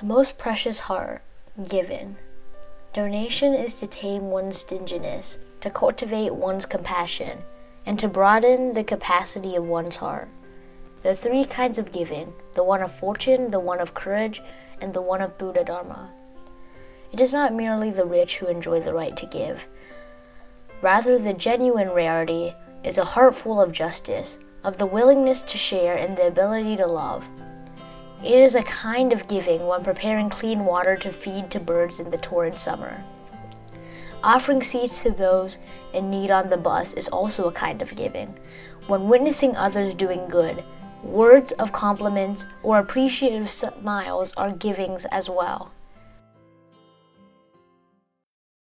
The most precious heart given. Donation is to tame one's stinginess, to cultivate one's compassion, and to broaden the capacity of one's heart. There are three kinds of giving the one of fortune, the one of courage, and the one of Buddha Dharma. It is not merely the rich who enjoy the right to give. Rather, the genuine rarity is a heart full of justice, of the willingness to share and the ability to love. It is a kind of giving when preparing clean water to feed to birds in the torrid summer. Offering seats to those in need on the bus is also a kind of giving. When witnessing others doing good, words of compliment or appreciative smiles are givings as well.